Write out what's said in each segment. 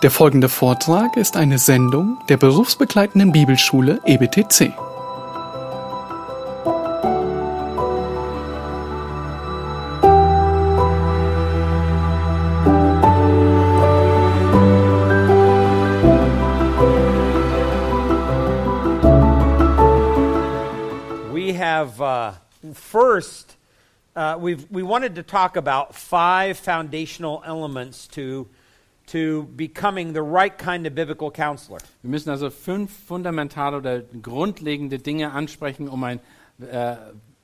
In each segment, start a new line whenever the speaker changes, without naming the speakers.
Der folgende Vortrag ist eine Sendung der berufsbegleitenden Bibelschule EBTC.
We have uh, first, uh, we wanted to talk about five foundational elements to, to becoming the right kind of biblical counselor.
Wir müssen also fünf fundamentale oder grundlegende Dinge ansprechen, um ein äh,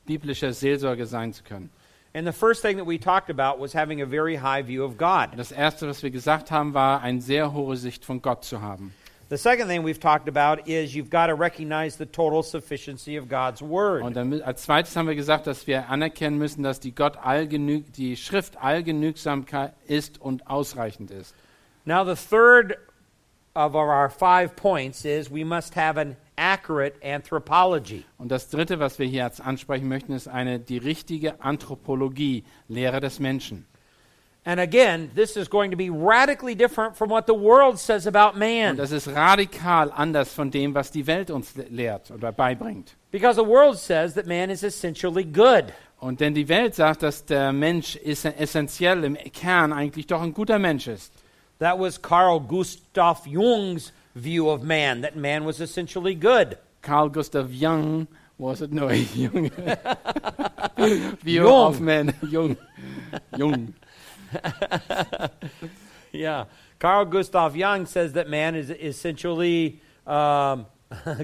biblischer Seelsorger sein zu können.
And the first thing that we talked about was having a very high view of God.
Das Erste, was wir gesagt haben, war, eine sehr hohe Sicht von Gott zu haben.
The second thing we've talked about is you've got to recognize the total sufficiency of God's Word.
Und dann, als zweites haben wir gesagt, dass wir anerkennen müssen, dass die, Gott allgenü die Schrift allgenügsam ist und ausreichend ist.
Now, the third of our five points is we must have an accurate anthropology.
Und das Dritte, was wir hier jetzt ansprechen möchten, ist eine die richtige Anthropologie, Lehre des Menschen.
And again, this is going to be radically different from what the world says about
Und
man.
das ist radikal anders von dem, was die Welt uns le- lehrt oder beibringt.
Because the world says that man is essentially good.
Und denn die Welt sagt, dass der Mensch ist essentiell im Kern eigentlich doch ein guter Mensch ist.
That was Carl Gustav Jung's view of man, that man was essentially good.
Carl Gustav Jung, was it? No, Jung. View
Jung.
of man, Jung. Jung.
Yeah. Carl Gustav Jung says that man is essentially um,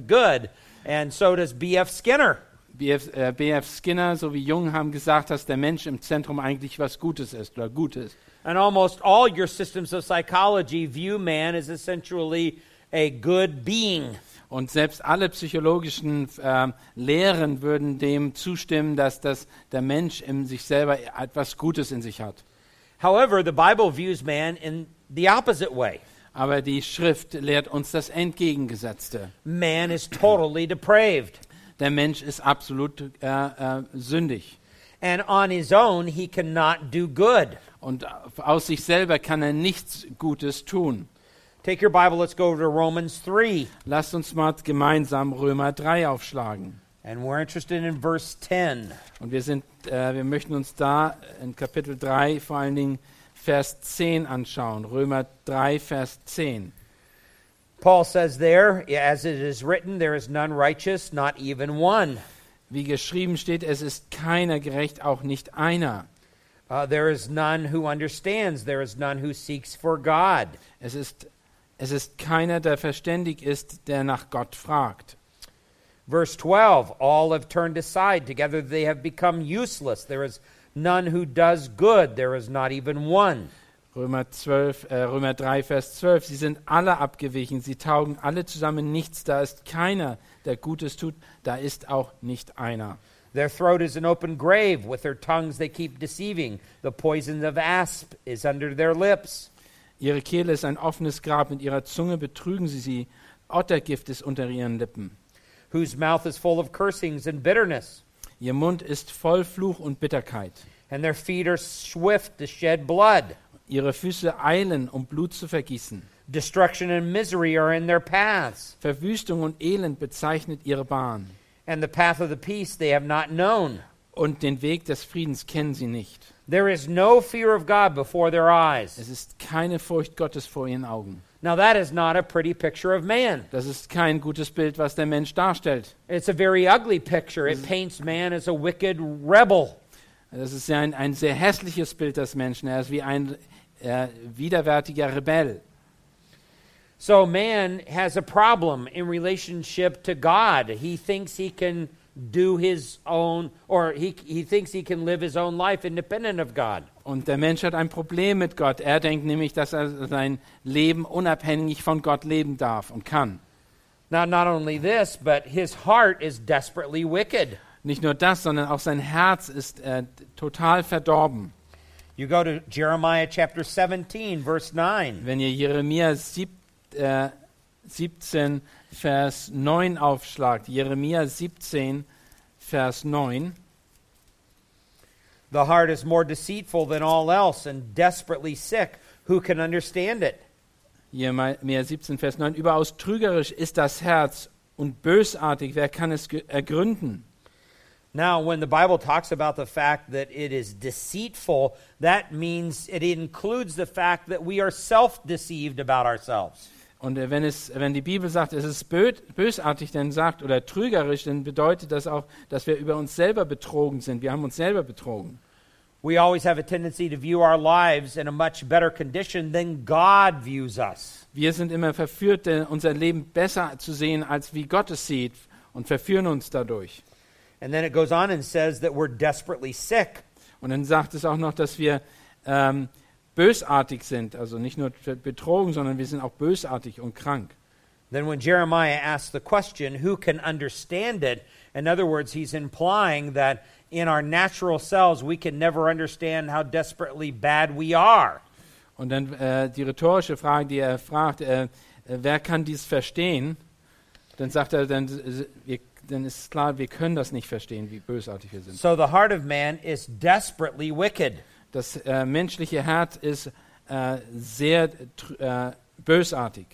good, and so does B.F. Skinner.
BF, äh, BF Skinner sowie Jung haben gesagt, dass der Mensch im Zentrum eigentlich was Gutes ist oder gut ist.
And almost all your systems of psychology view man as essentially a good being.
Und selbst alle psychologischen ähm, Lehren würden dem zustimmen, dass das, der Mensch in sich selber etwas Gutes in sich hat.
However, the Bible views man in the opposite way.
Aber die Schrift lehrt uns das Entgegengesetzte.
Man is totally depraved,
Der Mensch ist absolut äh, äh, sündig.
And on his own, he cannot do good.
Und aus sich selber kann er nichts Gutes tun.
Take your Bible, let's go to Romans 3,
Lasst uns mal gemeinsam Römer 3 aufschlagen.
and we're interested in verse 10.
Und wir, sind, äh, wir möchten uns da in Kapitel 3 vor allen Dingen Vers 10 anschauen. Römer 3, Vers 10.
Paul says there, as it is written, there is none righteous, not even one.
Wie geschrieben steht, es ist keiner gerecht, auch nicht einer.
Uh, there is none who understands, there is none who seeks for God.
Es ist, es ist keiner, der verständig ist, der nach Gott fragt.
Verse 12 All have turned aside, together they have become useless. There is none who does good, there is not even one.
Römer, 12, äh, Römer 3, Vers 12. Sie sind alle abgewichen, sie taugen alle zusammen nichts. Da ist keiner, der Gutes tut, da ist auch nicht einer.
Their throat is an open grave, with their tongues they keep deceiving. The poison of asp is under their lips.
Ihre Kehle ist ein offenes Grab, mit ihrer Zunge betrügen sie sie. Ottergift ist unter ihren Lippen.
Whose mouth is full of cursings and bitterness,
Ihr Mund ist voll Fluch und Bitterkeit.
and their feet are swift to shed blood.
Ihre Füße eilen, um Blut zu vergießen.
Destruction and misery are in their paths,
Verwüstung und Elend bezeichnet ihre Bahn.
and the path of the peace they have not known.
Und den Weg des Friedens kennen sie nicht.
There is no fear of God before their eyes.
Es ist keine Furcht Gottes vor ihren Augen.
Now, that is not a pretty picture of man.
Das ist kein gutes Bild, was der Mensch darstellt.
It's a very ugly picture. It paints man as a wicked rebel.
Das ist ein, ein sehr hässliches Bild des Menschen. Er ist wie ein äh, widerwärtiger Rebell.
So, man has a problem in relationship to God. He thinks he can do his own, or he, he thinks he can live his own life independent of God.
Und der Mensch hat ein Problem mit Gott. Er denkt nämlich, dass er sein Leben unabhängig von Gott leben darf und kann.
Now, not only this, but his heart is desperately wicked.
Nicht nur das, sondern auch sein Herz ist äh, total verdorben.
You go to Jeremiah chapter 17, verse 9.
Wenn ihr Jeremia sieb, äh, 17, Vers 9 aufschlagt, Jeremia 17, Vers 9,
The heart is more deceitful than all else and desperately sick. Who can understand it?
Jeremia 17, Vers 9, überaus trügerisch ist das Herz und bösartig, wer kann es ergründen?
Now, when the Bible talks about the fact that it is deceitful, that means it includes the fact that we are self deceived about ourselves.
Und äh, wenn, es, wenn die Bibel sagt, es ist bö bösartig, dann sagt, oder trügerisch, dann bedeutet das auch, dass wir über uns selber betrogen sind. Wir haben uns selber betrogen.
We always have a tendency to view our lives in a much better condition than God views us.
Wir sind immer verführt, äh, unser Leben besser zu sehen, als wie Gott es sieht und verführen uns dadurch.
And then it goes on and says that we're desperately sick.
Und dann sagt es auch noch, dass wir ähm, bösartig sind, also nicht nur betrogen, sondern wir sind auch bösartig und krank.
Then, when Jeremiah asks the question, who can understand it? In other words, he's implying that in our natural selves, we can never understand how desperately bad we are.
Und dann äh, die rhetorische Frage, die er fragt, äh, äh, wer kann dies verstehen? Dann sagt er, dann, äh, wir, dann ist klar, wir können das nicht verstehen, wie bösartig wir sind.
So, the heart of man is desperately wicked.
Das äh, menschliche Herz ist äh, sehr äh, bösartig.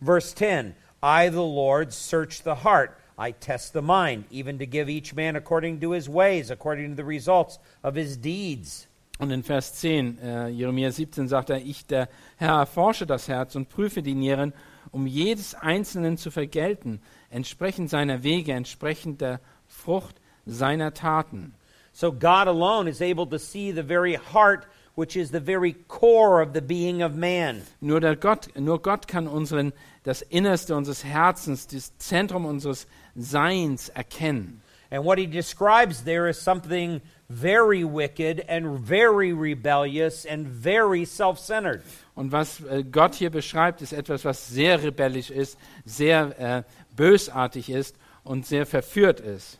Verse 10 I, the Lord, search the heart. I test the mind, even to give each man according to his ways, according to the results of his deeds.
Und in Vers 10, äh, Jeremia 17, sagt er, ich, der Herr, erforsche das Herz und prüfe die Nieren, um jedes Einzelnen zu vergelten, entsprechend seiner Wege, entsprechend der Frucht seiner Taten.
So, God alone is able to see the very heart, which is the very core of the being of man.
Nur, der Gott, nur Gott kann unseren, das Innerste unseres Herzens, das Zentrum unseres Seins erkennen.
And what he describes there is something very wicked and very rebellious and very self centered.
Und was äh, Gott hier beschreibt, ist etwas, was sehr rebellisch ist, sehr äh, bösartig ist und sehr verführt ist.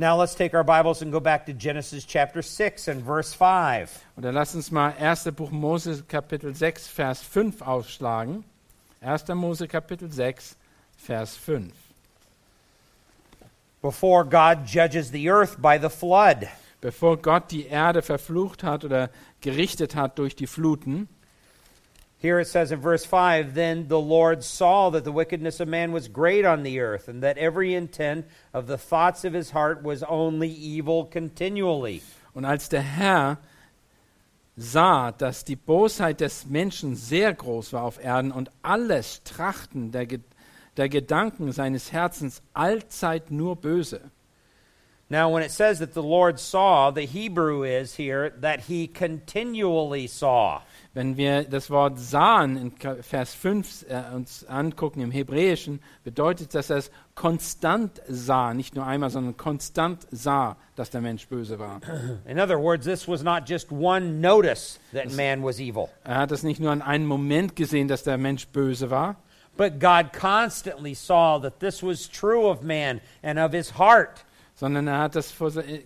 Now let's take our Bibles and go back to Genesis chapter 6 and verse 5.
Und dann lass uns mal 1. Buch Mose Kapitel 6, Vers 5 aufschlagen. 1. Mose Kapitel 6, Vers 5.
Before God judges the earth by the flood.
Bevor Gott die Erde verflucht hat oder gerichtet hat durch die Fluten,
Here it says in verse 5 Then the Lord saw that the wickedness of man was great on the earth, and that every intent of the thoughts of his heart was only evil continually.
Und als der Herr sah, dass die Bosheit des Menschen sehr groß war auf Erden und alles Trachten der, Ge der Gedanken seines Herzens allzeit nur böse.
Now, when it says that the Lord saw, the Hebrew is here that he continually saw.
Wenn wir das Wort sahen in Vers 5 äh, uns angucken im Hebräischen, bedeutet das, dass er es konstant sah, nicht nur einmal, sondern konstant sah, dass der Mensch böse war.
In other words, this was not just one notice that man was evil,
Er hat es nicht nur an einem Moment gesehen, dass der Mensch böse war,
but God constantly saw that this was true of man and of his heart.
sondern er hat das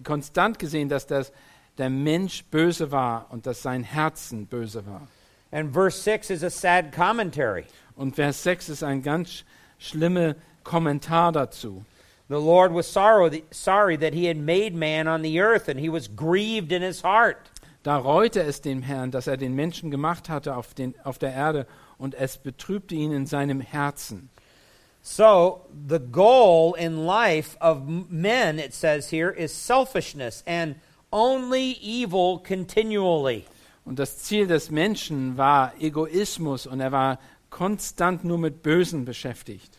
konstant gesehen, dass das, der Mensch böse war und dass sein Herzen böse war.
And verse 6 is a sad commentary.
Und Vers 6 ist ein ganz schlimmer Kommentar dazu.
The Lord was sorrow, sorry that he had made man on the earth, and he was grieved in his heart.
Da reute es dem Herrn, dass er den Menschen gemacht hatte auf, den, auf der Erde und es betrübte ihn in seinem Herzen.
So, the goal in life of men, it says here, is selfishness and only evil continually.
Und das Ziel des Menschen war Egoismus und er war konstant nur mit Bösen beschäftigt.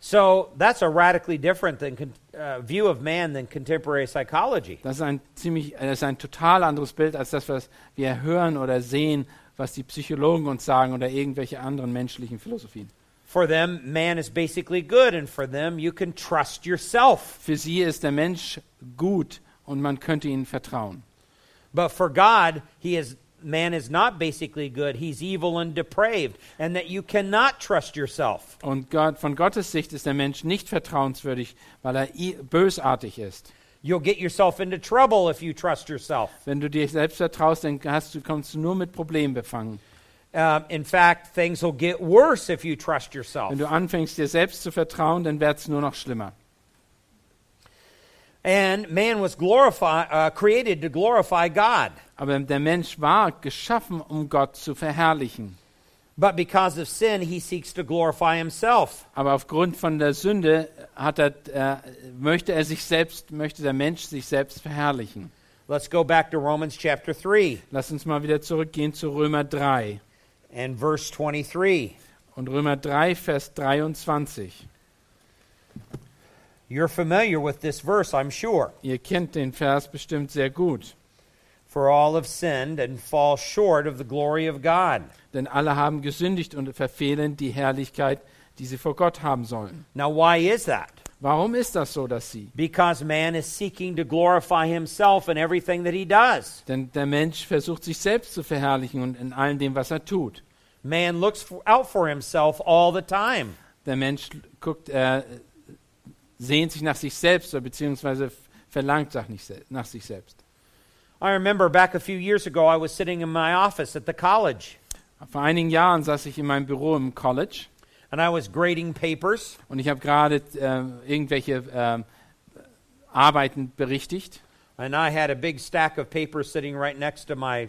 So, that's a radically different than, uh, view of man than contemporary psychology.
Das ist ein ziemlich, äh, das ist ein total anderes Bild als das, was wir hören oder sehen, was die Psychologen uns sagen oder irgendwelche anderen menschlichen Philosophien.
For them, man is basically good, and for them, you can trust yourself.
Für sie ist der Mensch gut und man könnte ihnen vertrauen.
But for God, he is man is not basically good. He's evil and depraved, and that you cannot trust yourself.
Und Gott, von Gottes Sicht ist der Mensch nicht vertrauenswürdig, weil er bösartig ist.
You'll get yourself into trouble if you trust yourself.
Wenn du dir selbst vertraust, dann hast du, kommst du nur mit Problemen befangen.
Um, in fact, things will get worse if you trust yourself.
Wenn du anfängst, dir selbst zu vertrauen, dann wird es nur noch schlimmer.
And man was glorify, uh, created to glorify God.
Aber der Mensch war geschaffen, um Gott zu verherrlichen.
But because of sin, he seeks to glorify himself.
Aber aufgrund von der Sünde hat er, äh, möchte er sich selbst, möchte der Mensch sich selbst verherrlichen.
Let's go back to Romans chapter 3
Lass uns mal wieder zurückgehen zu Römer 3.
and verse 23.
Und Römer 3, Vers 23.
You're familiar with this verse, I'm sure.
Ihr kennt den Vers bestimmt sehr gut.
For all have sinned and fall short of the glory of God.
Denn alle haben gesündigt und verfehlen die Herrlichkeit, die sie vor Gott haben sollen.
Now, why is that?
Warum ist das so, dass sie?
Because man is seeking to glorify himself in everything that he does.
Denn der Mensch versucht sich selbst zu verherrlichen und in allem dem, was er tut.
Man looks for, out for himself all the time.
Der Mensch guckt, äh, sehnt sich nach sich selbst oder beziehungsweise verlangt nach, sich selbst.
I remember back a few years ago, I was sitting in my office at the college,
Vor einigen Jahren saß ich in meinem Büro im College
and I was grading papers.
und ich habe gerade äh, irgendwelche ähm, Arbeiten berichtigt.
And I had a big stack of papers sitting right next to my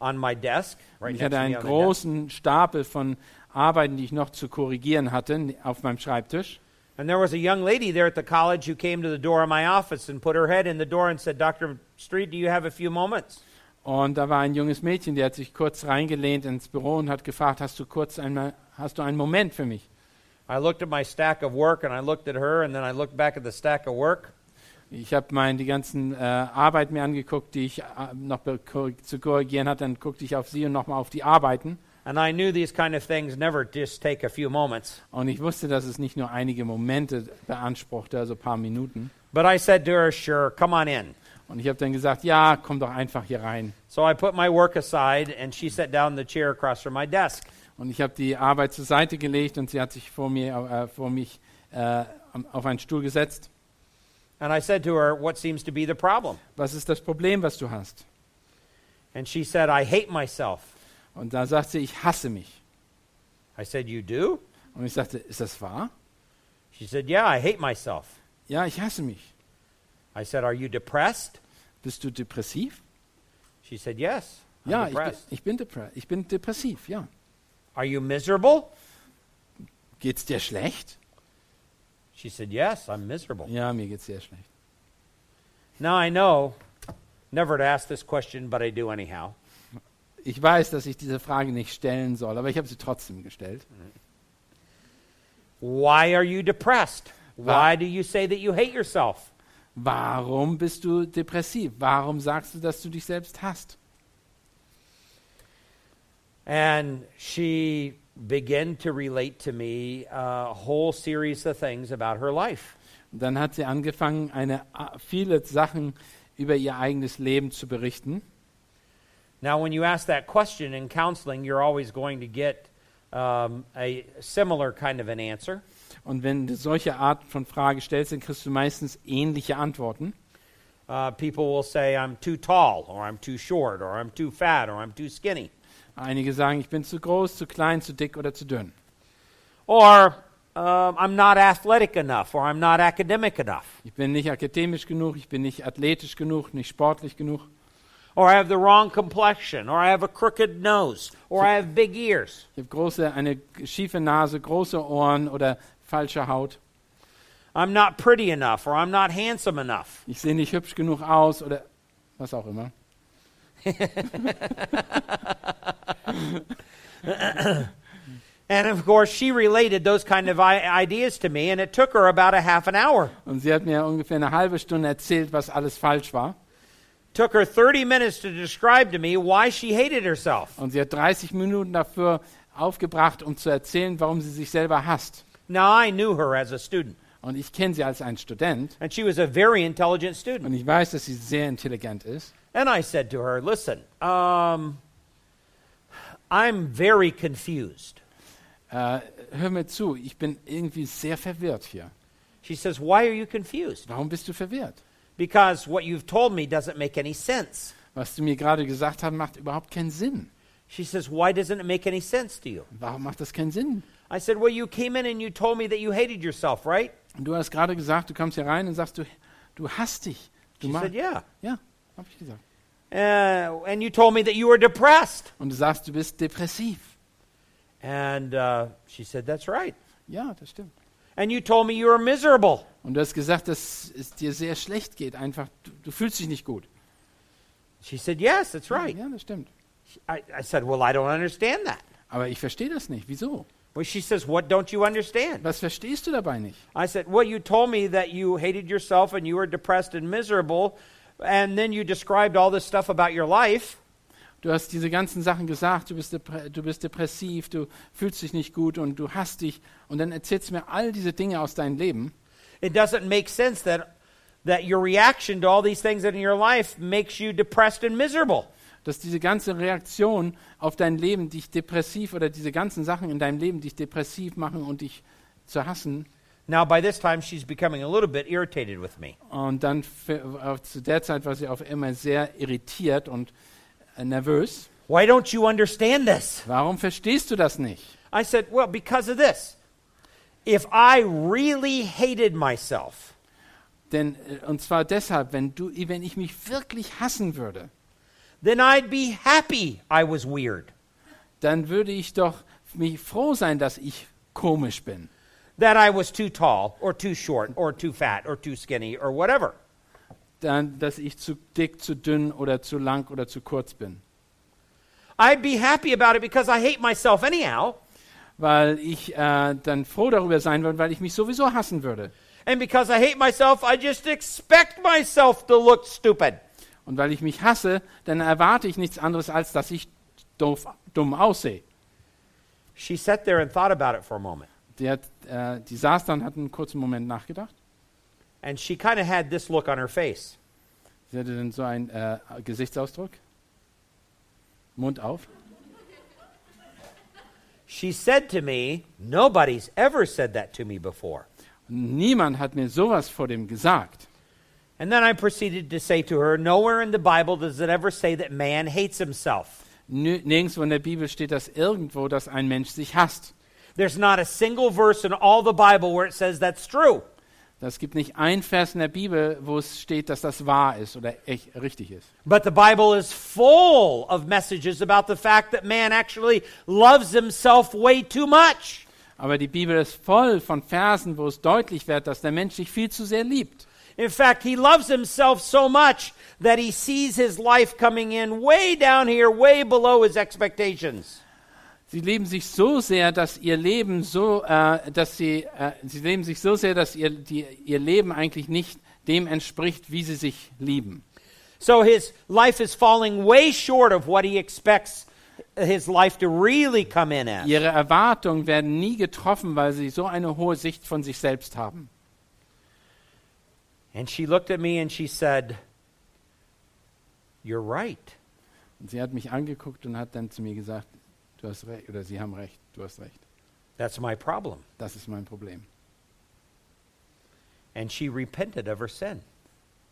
on my desk, right
Ich hatte einen großen Stapel von Arbeiten, die ich noch zu korrigieren hatte, auf meinem Schreibtisch.
And there was a young lady there at the college who came to the door of my office and put her head in the door and said, "Dr. Street, do you have a few moments?"
Und da war ein junges Mädchen, die hat sich kurz reingelehnt ins Büro und hat gefragt, hast du kurz einmal, hast du einen Moment für mich?
I looked at my stack of work and I looked at her and then I looked back at the stack of work.
Ich habe mein die ganzen äh, Arbeiten mir angeguckt, die ich äh, noch zu korrigieren hatte. Dann guckte ich auf sie und nochmal auf die Arbeiten.
And I knew these kind of things never just take a few moments.
Und ich wusste, dass es nicht nur einige Momente beanspruchte, also ein paar Minuten.
But I said to her, "Sure, come on in."
Und ich habe dann gesagt, ja, komm doch einfach hier rein.
So I put my work aside and she sat down in the chair across from my desk.
Und ich habe die Arbeit zur Seite gelegt und sie hat sich vor, mir, äh, vor mich äh, auf einen Stuhl gesetzt.
And I said to her, "What seems to be the problem?"
Was ist das Problem, was du hast?
And she said, "I hate myself."
Und da sagt sie, ich hasse mich.
I said, "You do?"
Und ich sagte, ist das wahr?
She said, "Yeah, I hate myself."
Ja, ich hasse mich.
I said, "Are you depressed?"
Bist du depressiv?
She said, "Yes." I'm
Ja, ich bin,
depressed.
ich, bin ich bin depressiv, ja.
Are you miserable?
Geht's dir schlecht?
She said, Yes, I'm miserable.
Ja, mir geht's sehr schlecht.
Now I know never to ask this question, but I do anyhow.
Ich weiß, dass ich diese Frage nicht stellen soll, aber ich habe sie trotzdem gestellt.
Why are you depressed? Why do you say that you hate yourself?
Warum bist du depressiv? Warum sagst du, dass du dich selbst hasst?
And she began to relate to me a whole series of things about her life.
Und dann hat sie angefangen, eine, viele Sachen über ihr eigenes Leben zu berichten.
Now, when you ask that question in counseling, you're always going to get um, a similar kind of an answer.
Und wenn du solche Art von Frage stellst, dann kriegst du meistens ähnliche Antworten.
Uh, people will say, I'm too tall, or I'm too short, or I'm too fat, or I'm too skinny.
Einige sagen, ich bin zu groß, zu klein, zu dick oder zu dünn.
Or um, I'm not athletic enough, or I'm not academic enough.
Ich bin nicht akademisch genug, ich bin nicht athletisch genug, nicht sportlich genug.
Or I have the wrong complexion, or I have a crooked nose, or I have big ears.
Ich habe große, eine schiefe Nase, große Ohren oder falsche Haut.
I'm not pretty enough, or I'm not handsome enough.
Ich sehe nicht hübsch genug aus oder was auch immer.
And of course, she related those kind of ideas to me, and it took her about a half an hour.
Und sie hat mir ungefähr eine halbe Stunde erzählt, was alles falsch war.
Took her 30 minutes to describe to me why she hated herself.
Und sie hat 30 Minuten dafür aufgebracht, um zu erzählen, warum sie sich selber hasst.
Now, I knew her as a student,
Und ich kenne sie als einen Student.
and she was a very intelligent student.
Und ich weiß, dass sie sehr intelligent ist.
And I said to her, Listen, um, I'm very confused.
Äh, hör mir zu, ich bin irgendwie sehr verwirrt hier.
She says, Why are you confused?
Warum bist du verwirrt?
Because what you've told me doesn't make any sense.
Was du mir gerade gesagt hast, macht überhaupt keinen Sinn.
She says, Why doesn't it make any sense to you?
Warum macht das keinen Sinn?
I said, Well, you came in and you told me that you hated yourself, right?
Und du hast gerade gesagt, du kommst hier rein und sagst, du, du hasst dich. Du
She said, Yeah.
ja, habe ich gesagt.
Uh, and you told me that you were depressed.
Und du sagst, du bist depressiv.
And uh, she said, That's right.
Ja, das stimmt.
And you told me you were miserable.
Und du hast gesagt, dass es dir sehr schlecht geht. Einfach, du, du fühlst dich nicht gut.
She said, Yes, that's right.
Ja, das stimmt.
I, I said, Well, I don't understand that.
Aber ich verstehe das nicht. Wieso?
Well, she says, What don't you understand?
Was verstehst du dabei nicht?
I said, Well, you told me that you hated yourself and you were depressed and miserable. And then you described all this stuff about your life.
Du hast diese ganzen Sachen gesagt, du bist, du bist depressiv, du fühlst dich nicht gut und du hasst dich. Und dann erzählst du mir all diese Dinge aus deinem Leben.
It doesn't make sense that, that your reaction to all these things in your life makes you depressed and miserable.
Dass diese ganze Reaktion auf dein Leben dich depressiv oder diese ganzen Sachen in deinem Leben dich depressiv machen und dich zu hassen.
Now, by this time, she's becoming a little bit irritated with me.
Und dann auf- zu der Zeit war sie auf einmal sehr irritiert und äh, nervös.
Why don't you understand this?
Warum verstehst du das nicht?
I said, Well, because of this. If I really hated myself,
Denn, äh, und zwar deshalb, wenn, du, wenn ich mich wirklich hassen würde,
then I'd be happy I was weird.
dann würde ich doch mich froh sein, dass ich komisch bin.
That I was too tall, or too short, or too fat, or too skinny, or whatever.
Dann, dass ich zu dick, zu dünn oder zu lang oder zu kurz bin.
I'd be happy about it because I hate myself anyhow,
Weil ich äh, dann froh darüber sein würde, weil ich mich sowieso hassen würde.
and because I hate myself, I just expect myself to look stupid.
Und weil ich mich hasse, dann erwarte ich nichts anderes, als dass ich doof, dumm aussehe.
She sat there and thought about it for a moment.
Die, hat, äh, die saß dann, hat einen kurzen Moment nachgedacht.
And she kind of had this look on her face.
Sie hatte dann so einen äh, Gesichtsausdruck. Mund auf.
She said to me, Nobody's ever said that to me before.
Niemand hat mir sowas vor dem gesagt.
And then I proceeded to say to her, Nowhere in the Bible does it ever say that man hates himself.
Nirgendwo in der Bibel steht das irgendwo, dass ein Mensch sich hasst.
There's not a single verse in all the Bible where it says that's true.
Es gibt nicht ein Vers in der Bibel, wo es steht, dass das wahr ist oder echt richtig ist.
But the Bible is full of messages about the fact that man actually loves himself way too much.
Aber die Bibel ist voll von Versen, wo es deutlich wird, dass der Mensch sich viel zu sehr liebt.
In fact, he loves himself so much that he sees his life coming in way down here, way below his expectations.
Sie lieben sich so sehr, dass ihr Leben so, äh, dass sie, äh, sie leben sich so sehr, dass ihr, die, ihr Leben eigentlich nicht dem entspricht, wie sie sich lieben.
So his life is falling way short of what he expects his life to really come in as.
Ihre Erwartungen werden nie getroffen, weil sie so eine hohe Sicht von sich selbst haben.
And she looked at me and she said, You're right.
Und sie hat mich angeguckt und hat dann zu mir gesagt, du hast recht, oder sie haben recht, du hast recht.
That's my problem.
Das ist mein Problem.
And she repented of her sin.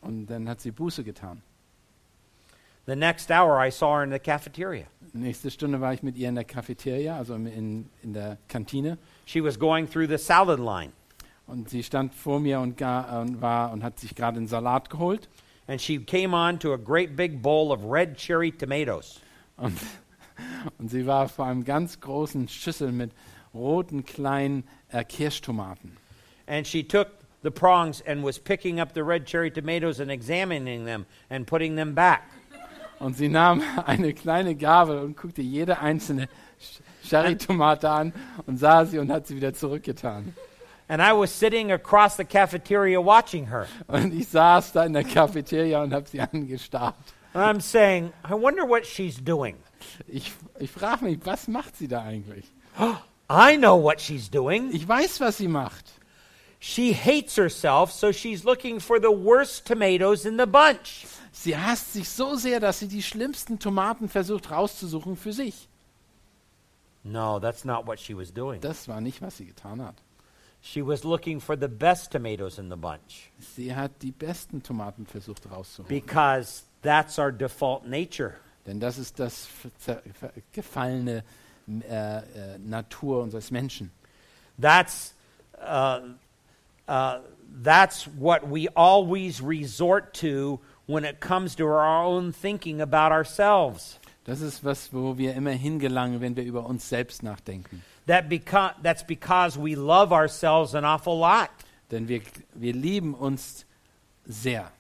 Und dann hat sie Buße getan.
The next hour, I saw her in the cafeteria.
Nächste Stunde war ich mit ihr in der Cafeteria, also in, in der Kantine.
She was going through the salad line.
Und sie stand vor mir und, gar, und, war, und hat sich gerade einen Salat geholt.
And she came on to a great big bowl of red cherry tomatoes.
Und, und sie war vor einem ganz großen Schüssel mit roten kleinen äh, Kirschtomaten.
And she took the prongs and was picking up the red cherry tomatoes and examining them and putting them back.
Und sie nahm eine kleine Gabel und guckte jede einzelne Cherrytomate an und sah sie und hat sie wieder zurückgetan.
And I was sitting across the cafeteria watching her.
Und ich saß da in der Cafeteria und habe sie angestarrt.
And I'm saying, I wonder what she's doing.
Ich, ich frage mich, was macht sie da eigentlich?
I know what she's doing.
Ich weiß, was sie macht.
She hates herself, so she's looking for the worst tomatoes in the bunch.
Sie hasst sich so sehr, dass sie die schlimmsten Tomaten versucht rauszusuchen für sich.
No, that's not what she was doing.
Das war nicht, was sie getan hat.
She was looking for the best tomatoes in the bunch
Sie hat die besten Tomaten versucht rauszuholen.
because that's our default nature.
Denn das ist das gefallene äh, äh, Natur unseres Menschen.
That's, uh, uh, that's what we always resort to when it comes to our own thinking about ourselves.
Das ist was, wo wir immer hingelangen, wenn wir über uns selbst nachdenken.
That beca- that's because we love ourselves an awful lot.
Denn wir, wir lieben uns sehr.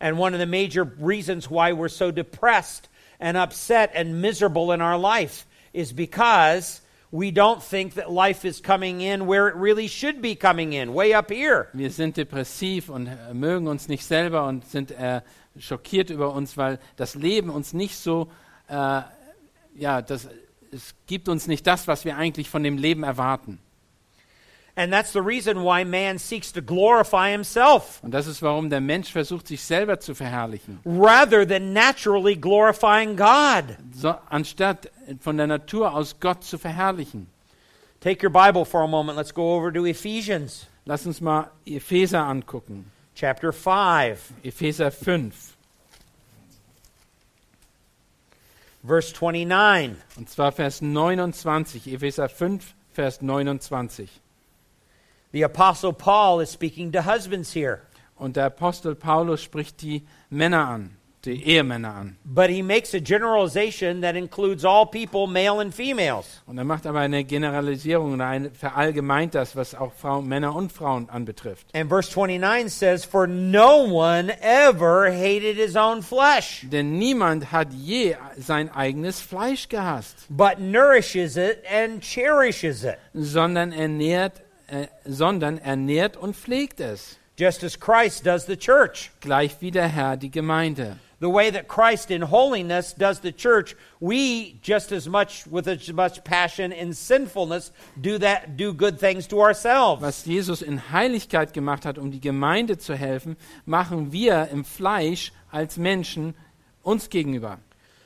And one of the major reasons why we're so depressed and upset and miserable in our life is because we don't think that life is coming in where it really should be coming in, way up here.
Wir sind depressiv und äh, mögen uns nicht selber und sind äh, schockiert über uns, weil das Leben uns nicht so, äh, ja, das, es gibt uns nicht das, was wir eigentlich von dem Leben erwarten.
And that's the reason why man seeks to glorify himself
Und das ist, warum der Mensch versucht, sich selber zu verherrlichen.
rather than naturally glorifying God.
So, anstatt von der Natur aus Gott zu verherrlichen.
Take your Bible for a moment. Let's go over to Ephesians
Lass uns mal Epheser angucken.
chapter 5,
Epheser 5.
verse 29.
Und zwar Vers 29. Epheser 5, Vers 29.
The Apostle Paul is speaking to husbands here,
Und der Apostel Paulus spricht die Männer an, die Ehemänner an.
but he makes a generalization that includes all people, male and females.
Und er macht aber eine Generalisierung oder eine, verallgemeint das, was auch Frauen, Männer und Frauen anbetrifft.
And verse 29 says, For no one ever hated his own flesh,
Denn niemand hat je sein eigenes Fleisch gehasst,
but nourishes it and cherishes it,
sondern ernährt, äh, sondern ernährt und pflegt es,
just as Christ does the church.
gleich wie der Herr die Gemeinde.
The way that Christ in holiness does the church, we just as much with as much passion in sinfulness do that do good things to ourselves.
Was Jesus in Heiligkeit gemacht hat, um die Gemeinde zu helfen, machen wir im Fleisch als Menschen uns gegenüber.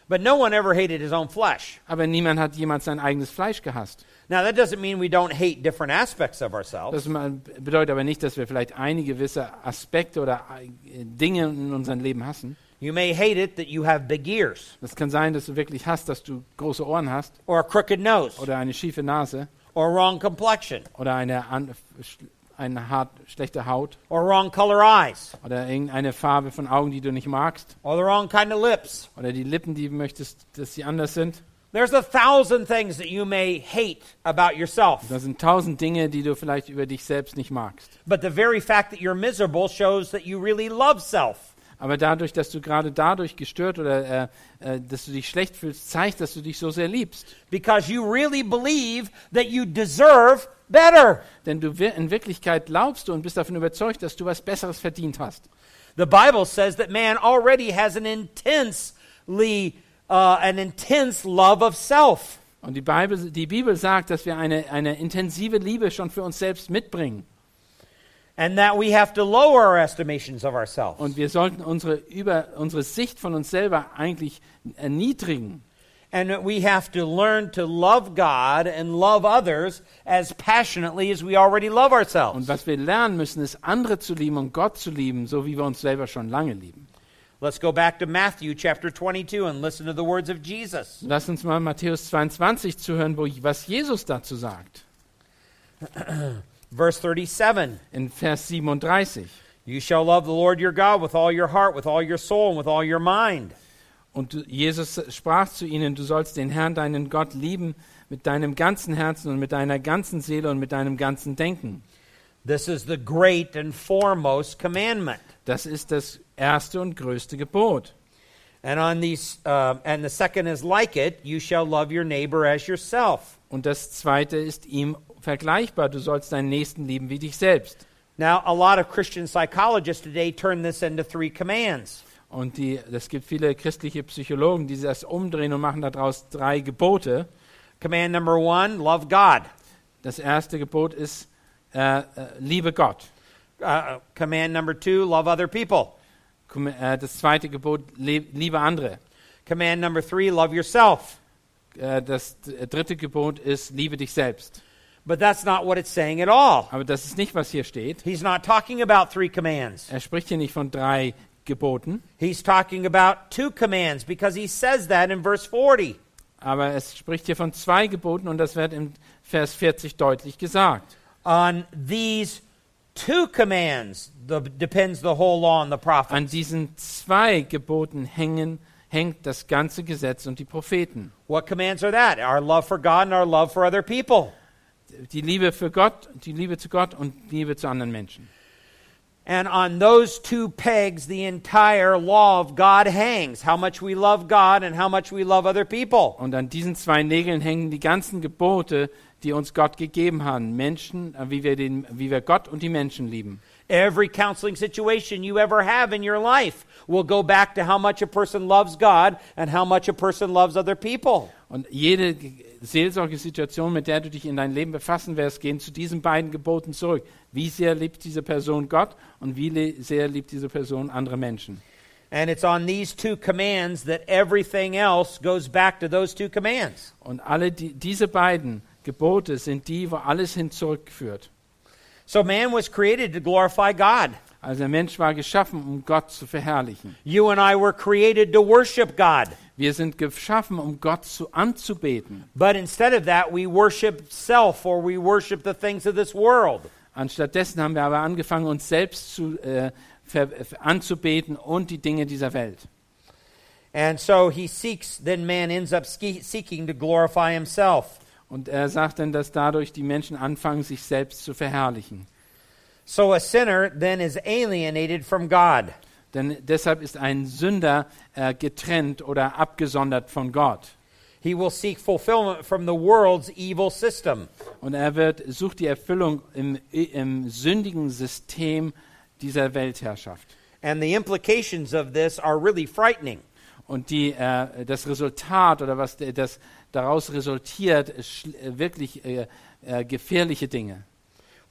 But no one ever hated his own flesh.
Aber niemand hat jemals sein eigenes Fleisch gehasst.
Now that doesn't mean we don't hate different aspects of ourselves.
Das bedeutet aber nicht, dass wir vielleicht einige gewisse Aspekte oder äh, Dinge in unserem Leben hassen.
You may hate it that you have big ears
Das kann sein, dass du wirklich hast, dass du große Ohren hast
or a crooked nose
oder eine schiefe Nase
or wrong complexion
oder eine, an, eine hart, schlechte Haut
or wrong color eyes
oder irgendeine Farbe von Augen, die du nicht magst
or the wrong kind of lips.
oder die Lippen, die möchtest, dass sie anders sind.
There's a thousand things that you may hate about yourself.
Das sind tausend Dinge, die du vielleicht über dich selbst nicht magst.
But the very fact that you're miserable shows that you really love self.
Aber dadurch, dass du gerade dadurch gestört oder äh, äh, dass du dich schlecht fühlst, zeigt, dass du dich so sehr liebst.
because you really believe that you deserve better.
Denn du in Wirklichkeit glaubst du und bist davon überzeugt, dass du was Besseres verdient hast.
The Bible says that man already has an intensely uh, an intense love of self.
Und die Bibel, die Bibel sagt, dass wir eine, eine intensive Liebe schon für uns selbst mitbringen.
And that we have to lower our estimations of ourselves.
Und wir sollten unsere, über, unsere Sicht von uns selber eigentlich erniedrigen.
And that we have to learn to love God and love others as passionately as we already love
Und
ourselves.
was wir lernen müssen, ist, andere zu lieben und Gott zu lieben, so wie wir uns selber schon lange lieben.
Let's go back to Matthew chapter 22 and listen to the words of Jesus.
Lass uns mal Matthäus 22 zuhören, wo, was Jesus dazu sagt.
Verse 37.
In Vers 37.
You shall love the Lord your God with all your heart, with all your soul, and with all your mind.
Und Jesus sprach zu ihnen, du sollst den Herrn, deinen Gott, lieben mit deinem ganzen Herzen und mit deiner ganzen Seele und mit deinem ganzen Denken.
This is the great and foremost commandment.
Das ist das erste und größte Gebot.
And on these, uh, and the second is like it: you shall love your neighbor as yourself.
Und das zweite ist ihm vergleichbar, du sollst deinen Nächsten lieben wie dich selbst.
Now, a lot of Christian psychologists today turn this into three commands.
Und die, es gibt viele christliche Psychologen, die das umdrehen und machen daraus drei Gebote.
Command number one: love God.
Das erste Gebot ist, äh, äh, liebe Gott.
Uh, command number two: love other people.
Äh, Das zweite Gebot, liebe andere.
Command number three: love yourself.
Äh, Das d- dritte Gebot ist, liebe dich selbst.
But that's not what it's saying at all.
Aber das ist nicht, was hier steht.
He's not talking about three commands.
Er spricht hier nicht von drei Geboten,
He's talking about two commands because he says that in verse 40.
aber es spricht hier von zwei Geboten und das wird im Vers 40 deutlich gesagt.
On these two commands the, depends the whole law and the prophets.
An diesen zwei Geboten hängen hängt das ganze Gesetz und die Propheten.
What commands are that? Our love for God and our love for other people.
Die Liebe für Gott, die Liebe zu Gott und Liebe zu anderen Menschen.
And on those two pegs, the entire law of God hangs how much we love God and how much we love other people.
Und an diesen zwei Nägeln hängen die ganzen Gebote, die uns Gott gegeben hat. Menschen, äh, wie wir, den, wie wir Gott und die Menschen lieben.
Every counseling situation you ever have in your life will go back to how much a person loves God and how much a person loves other people.
Und jede Seelsorgesituation, mit der du dich in dein Leben befassen wirst, gehen zu diesen beiden Geboten zurück. Wie sehr liebt diese Person Gott und wie sehr liebt diese Person andere Menschen.
And it's on these two commands that everything else goes back to those two commands.
Und alle die, diese beiden Gebote sind die, wo alles hin zurückführt.
So man was created to glorify God.
Also der Mensch war geschaffen, um Gott zu verherrlichen.
You and I were created to worship God.
Wir sind geschaffen, um Gott zu anzubeten.
But instead of that, we worship self or we worship the things of this world.
Anstattdessen haben wir aber angefangen, uns selbst zu, äh, anzubeten und die Dinge dieser Welt.
And so he seeks, then man ends up seeking to glorify himself.
Und er sagt dann, dass dadurch die Menschen anfangen, sich selbst zu verherrlichen.
So a sinner then is alienated from God.
Denn deshalb ist ein Sünder äh, getrennt oder abgesondert von Gott.
He will seek fulfillment from the world's evil system.
Und er wird, sucht die Erfüllung im, im sündigen System dieser Weltherrschaft.
And the implications of this are really frightening.
Und die, äh, das Resultat oder was das daraus resultiert, schl- äh, wirklich äh, äh, gefährliche Dinge.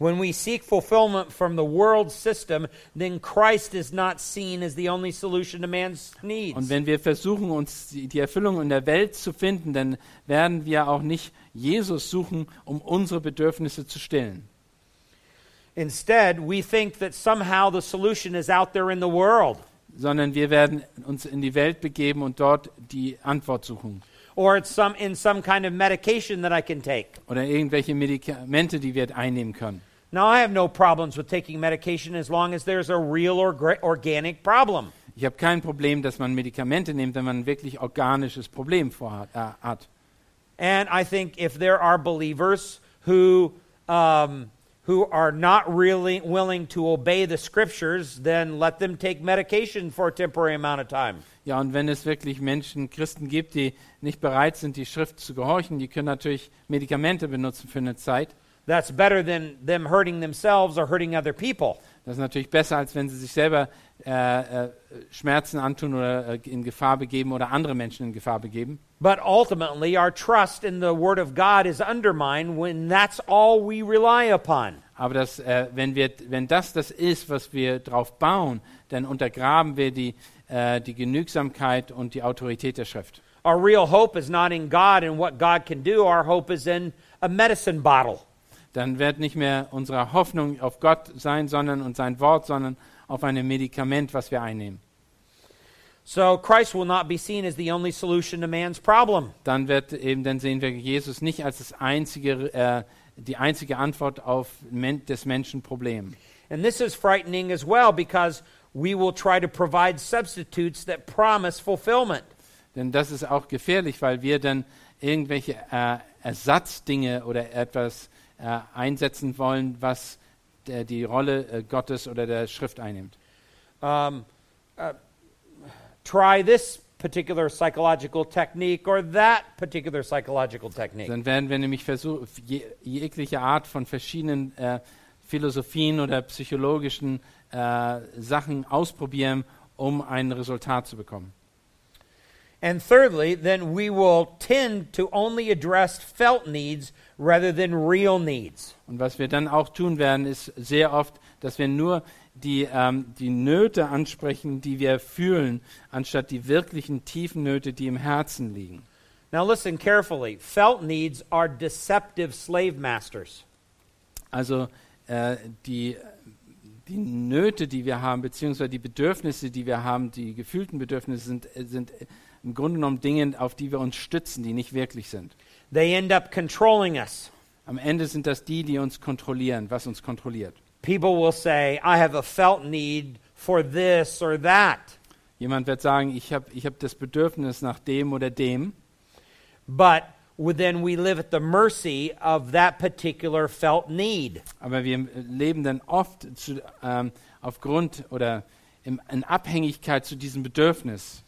When we seek fulfillment from the world system, then Christ is not seen as the only solution to man's
Und
needs.
wenn wir versuchen, uns die, die Erfüllung in der Welt zu finden, dann werden wir auch nicht Jesus suchen, um unsere Bedürfnisse zu stillen.
Instead, we think that somehow the solution is out there in the world,
sondern wir werden uns in die Welt begeben und dort die Antwort suchen.
Or it's some in some kind of medication that I can take.
Oder irgendwelche Medikamente, die wir einnehmen können.
Now, I have no problems with taking medication as long as there's a real or organic problem.
Ich habe kein Problem, dass man Medikamente nimmt, wenn man ein wirklich organisches Problem vorhat, äh, hat.
And I think if there are believers who um, who are not really willing to obey the scriptures, then let them take medication for a temporary amount of time.
Ja, und wenn es wirklich Menschen, Christen gibt, die nicht bereit sind, die Schrift zu gehorchen, die können natürlich Medikamente benutzen für eine Zeit.
That's better than them hurting themselves or hurting other people.
Das ist natürlich besser, als wenn sie sich selber äh, äh, Schmerzen antun oder äh, in Gefahr begeben oder andere Menschen in Gefahr begeben.
But ultimately, our trust in the Word of God is undermined when that's all we rely upon.
Aber das, äh, wenn, wir, wenn das das ist, was wir drauf bauen, dann untergraben wir die, äh, die Genügsamkeit und die Autorität der Schrift.
Our real hope is not in God and what God can do, our hope is in a medicine bottle.
Dann wird nicht mehr unsere Hoffnung auf Gott sein, sondern und sein Wort, sondern auf ein Medikament, was wir einnehmen.
So Christ will not be seen as the only solution to man's problem.
Dann wird eben, dann sehen wir Jesus nicht als das einzige, äh, die einzige Antwort auf men des Menschen Problem.
And this is frightening as well because we will try to provide substitutes that promise fulfillment.
Denn das ist auch gefährlich, weil wir dann irgendwelche äh, Ersatzdinge oder etwas äh, einsetzen wollen, was der, die Rolle äh, Gottes oder der Schrift einnimmt.
Um, uh, try this particular psychological technique or that particular psychological technique.
Dann werden wir nämlich versuchen, je, jegliche Art von verschiedenen äh, Philosophien oder psychologischen äh, Sachen ausprobieren, um ein Resultat zu bekommen.
And thirdly, then we will tend to only address felt needs rather than real needs.
Und was wir dann auch tun werden, ist sehr oft, dass wir nur die, ähm, die Nöte ansprechen, die wir fühlen, anstatt die wirklichen tiefen Nöte, die im Herzen liegen.
Now, listen carefully. Felt needs are deceptive slave masters.
Also äh, die, die Nöte, die wir haben, beziehungsweise die Bedürfnisse, die wir haben, die gefühlten Bedürfnisse sind, sind im Grunde genommen Dinge, auf die wir uns stützen, die nicht wirklich sind.
They end up controlling us.
Am Ende sind das die, die uns kontrollieren, was uns kontrolliert.
People will say, I have a felt need for this or that.
Jemand wird sagen, ich habe ich hab das Bedürfnis nach dem oder dem,
but then we live at the mercy of that particular felt need.
aber wir leben dann oft zu, ähm, aufgrund oder im, in Abhängigkeit zu diesem Bedürfnis.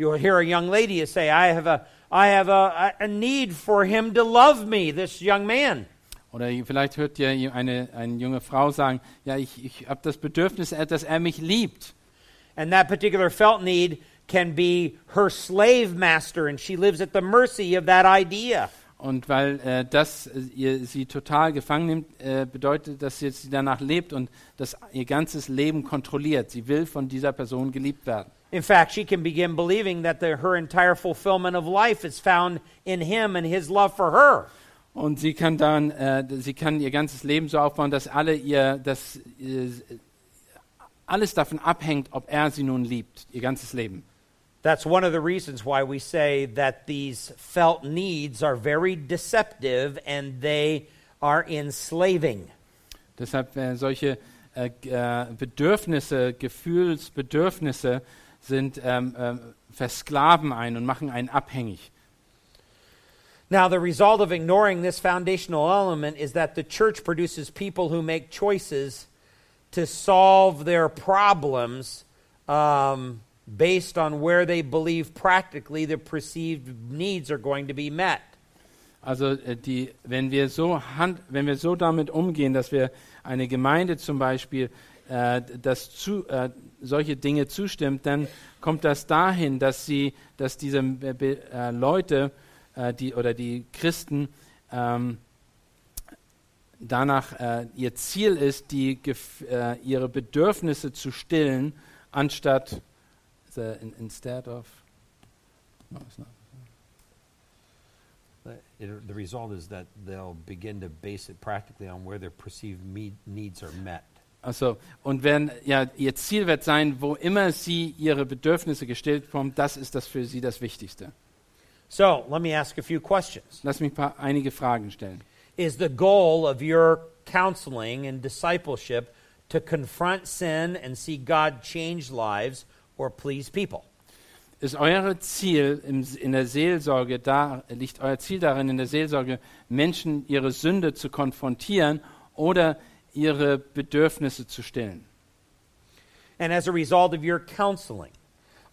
You'll hear a young lady say, I have a, I have a, a need for him to love me, this young man.
Oder vielleicht hört ihr eine, eine junge Frau sagen, ja, ich, ich habe das Bedürfnis, dass er mich liebt.
And that particular felt need can be her slave master, and she lives at the mercy of that idea.
Und weil äh, das äh, ihr, sie total gefangen nimmt, äh, bedeutet, dass sie, sie danach lebt und das ihr ganzes Leben kontrolliert. Sie will von dieser Person geliebt werden.
In fact, she can begin believing that the, her entire fulfillment of life is found in him and his love for her.
Und sie kann dann, äh, sie kann ihr ganzes Leben so aufbauen, dass alle ihr, dass äh, alles davon abhängt, ob er sie nun liebt, ihr ganzes Leben.
That's one of the reasons why we say that these felt needs are very deceptive and they are enslaving.
Deshalb äh, solche äh, äh, Bedürfnisse, Gefühlsbedürfnisse sind ähm, ähm, versklaven einen und machen einen abhängig.
Now, the result of ignoring this foundational element is that the church produces people who make choices to solve their problems um, based on where they believe practically the perceived needs are going to be met.
Also äh, die, wenn wir so hand, wenn wir so damit umgehen, dass wir eine Gemeinde zum Beispiel äh, das zu, äh, solche Dinge zustimmt, dann kommt das dahin, dass sie, dass diese äh, Leute, äh, die oder die Christen ähm, danach äh, ihr Ziel ist, die, äh, ihre Bedürfnisse zu stillen, anstatt the, in, instead of no, it's not.
It, the result is that they'll begin to base it practically on where their perceived me- needs are met.
Also, und wenn ja, ihr Ziel wird sein, wo immer sie ihre Bedürfnisse gestellt bekommen, das ist das für sie das Wichtigste.
So, let me ask a few questions.
Lass mich paar, einige Fragen stellen.
Is the goal of your counseling and discipleship to confront sin and see God change lives or please people?
Ist euer Ziel im, in der Seelsorge, da liegt euer Ziel darin, in der Seelsorge Menschen ihre Sünde zu konfrontieren oder ihre Bedürfnisse zu stillen?
And as a result of your counseling,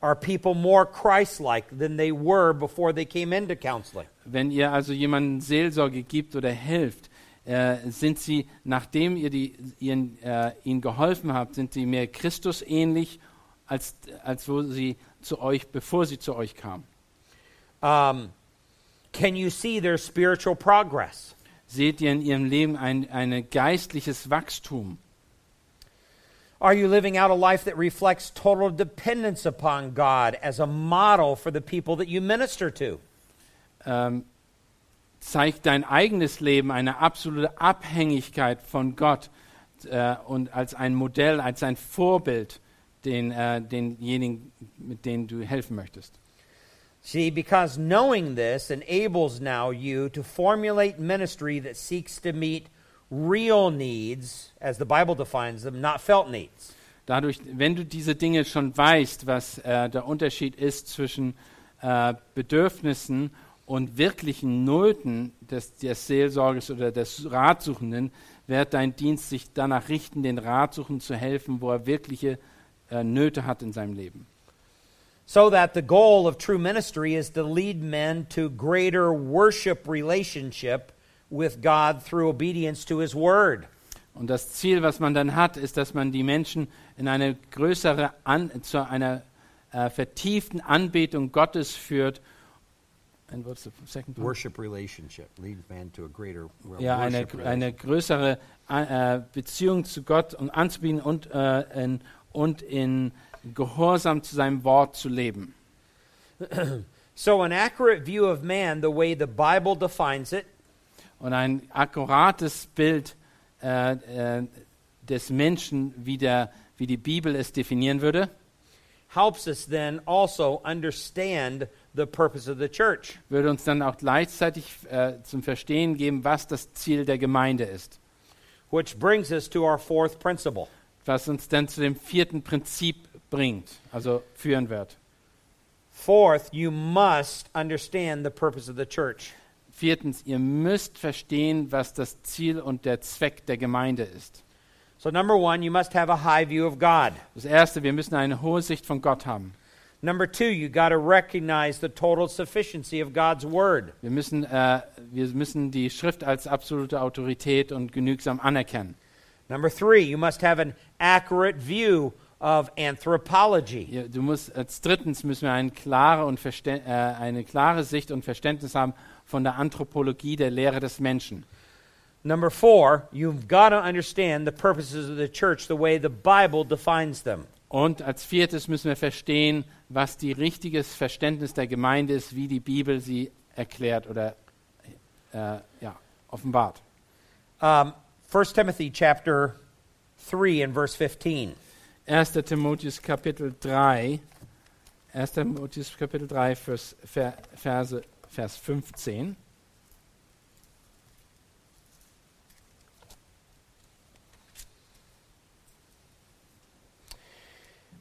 are people more Christ like than they were before they came into counseling?
Wenn ihr also jemandem Seelsorge gibt oder helft, äh, sind sie, nachdem ihr die, ihren, äh, ihnen geholfen habt, sind sie mehr Christus ähnlich, als, als wo sie zu euch, bevor sie zu euch kamen.
Um, can you see their spiritual progress?
Seht ihr in ihrem Leben ein, ein geistliches Wachstum?
Are you living out a life that reflects total dependence upon God as a model for the people that you minister to?
Ähm, zeigt dein eigenes Leben eine absolute Abhängigkeit von Gott äh, und als ein Modell, als ein Vorbild den, äh, denjenigen, mit denen du helfen möchtest.
See, because knowing this enables now you to formulate ministry that seeks to meet real needs, as the Bible defines them, not felt needs.
Dadurch, wenn du diese Dinge schon weißt, was äh, der Unterschied ist zwischen äh, Bedürfnissen und wirklichen Nöten des, des Seelsorgers oder des Ratsuchenden, wird dein Dienst sich danach richten, den Ratsuchenden zu helfen, wo er wirkliche äh, Nöte hat in seinem Leben.
So that the goal of true ministry is to lead men to greater worship relationship with God through obedience to His Word.
Und das Ziel, was man dann hat, ist, dass man die Menschen in eine größere, An zu einer äh, vertieften Anbetung Gottes führt. And what's the second point?
Worship relationship leads man to a greater well,
Ja, eine, eine größere äh, Beziehung zu Gott und anzubieten und, äh, in, und in Gehorsam zu seinem Wort zu leben.
So, an accurate view of man, the way the Bible defines it,
Und ein akkurates Bild äh, äh, des Menschen, wie, der, wie die Bibel es definieren würde,
helps us then also understand the purpose of the church.
würde uns dann auch gleichzeitig äh, zum Verstehen geben, was das Ziel der Gemeinde ist.
Which brings us to our fourth principle.
Was uns dann zu dem vierten Prinzip bringt, also führen wird.
Fourth, you must understand the purpose of the church.
Viertens, ihr müsst verstehen, was das Ziel und der Zweck der Gemeinde ist.
So, number one, you must have a high view of God.
Das Erste, wir müssen eine hohe Sicht von Gott haben.
Number two, you got to recognize the total sufficiency of God's word.
Wir müssen, äh, wir müssen die Schrift als absolute Autorität und genügsam anerkennen.
Number three, you must have an accurate view of anthropology.
Ja, Du musst, als drittens müssen wir eine klare, und Verstä- äh, eine klare Sicht und Verständnis haben von der Anthropologie der Lehre des Menschen.
Number four, you've got to understand the purposes of the church the way the Bible defines them.
Und als viertes müssen wir verstehen, was die richtiges Verständnis der Gemeinde ist, wie die Bibel sie erklärt oder äh, ja, offenbart.
Um, 1 Timothy chapter 3 and verse 15.
1. Timotheus Kapitel 3, 1. Timotheus Kapitel 3, Vers, Verse, Vers 15.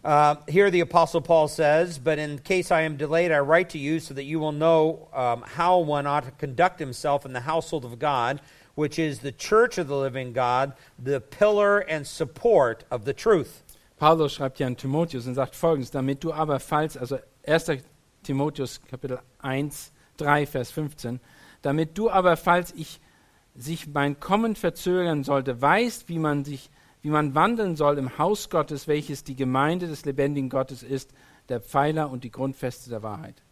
Uh, here the Apostle Paul says, But in case I am delayed, I write to you so that you will know um, how one ought to conduct himself in the household of God, which is the church of the living God, the pillar and support of the truth.
Paulus schreibt ja an Timotheus und sagt folgendes, damit du aber falls, also 1. Timotheus Kapitel 1, 3, Vers 15, damit du aber falls ich sich mein Kommen verzögern sollte, weißt, wie man sich, wie man wandeln soll im Haus Gottes, welches die Gemeinde des lebendigen Gottes ist, der Pfeiler und die Grundfeste der Wahrheit.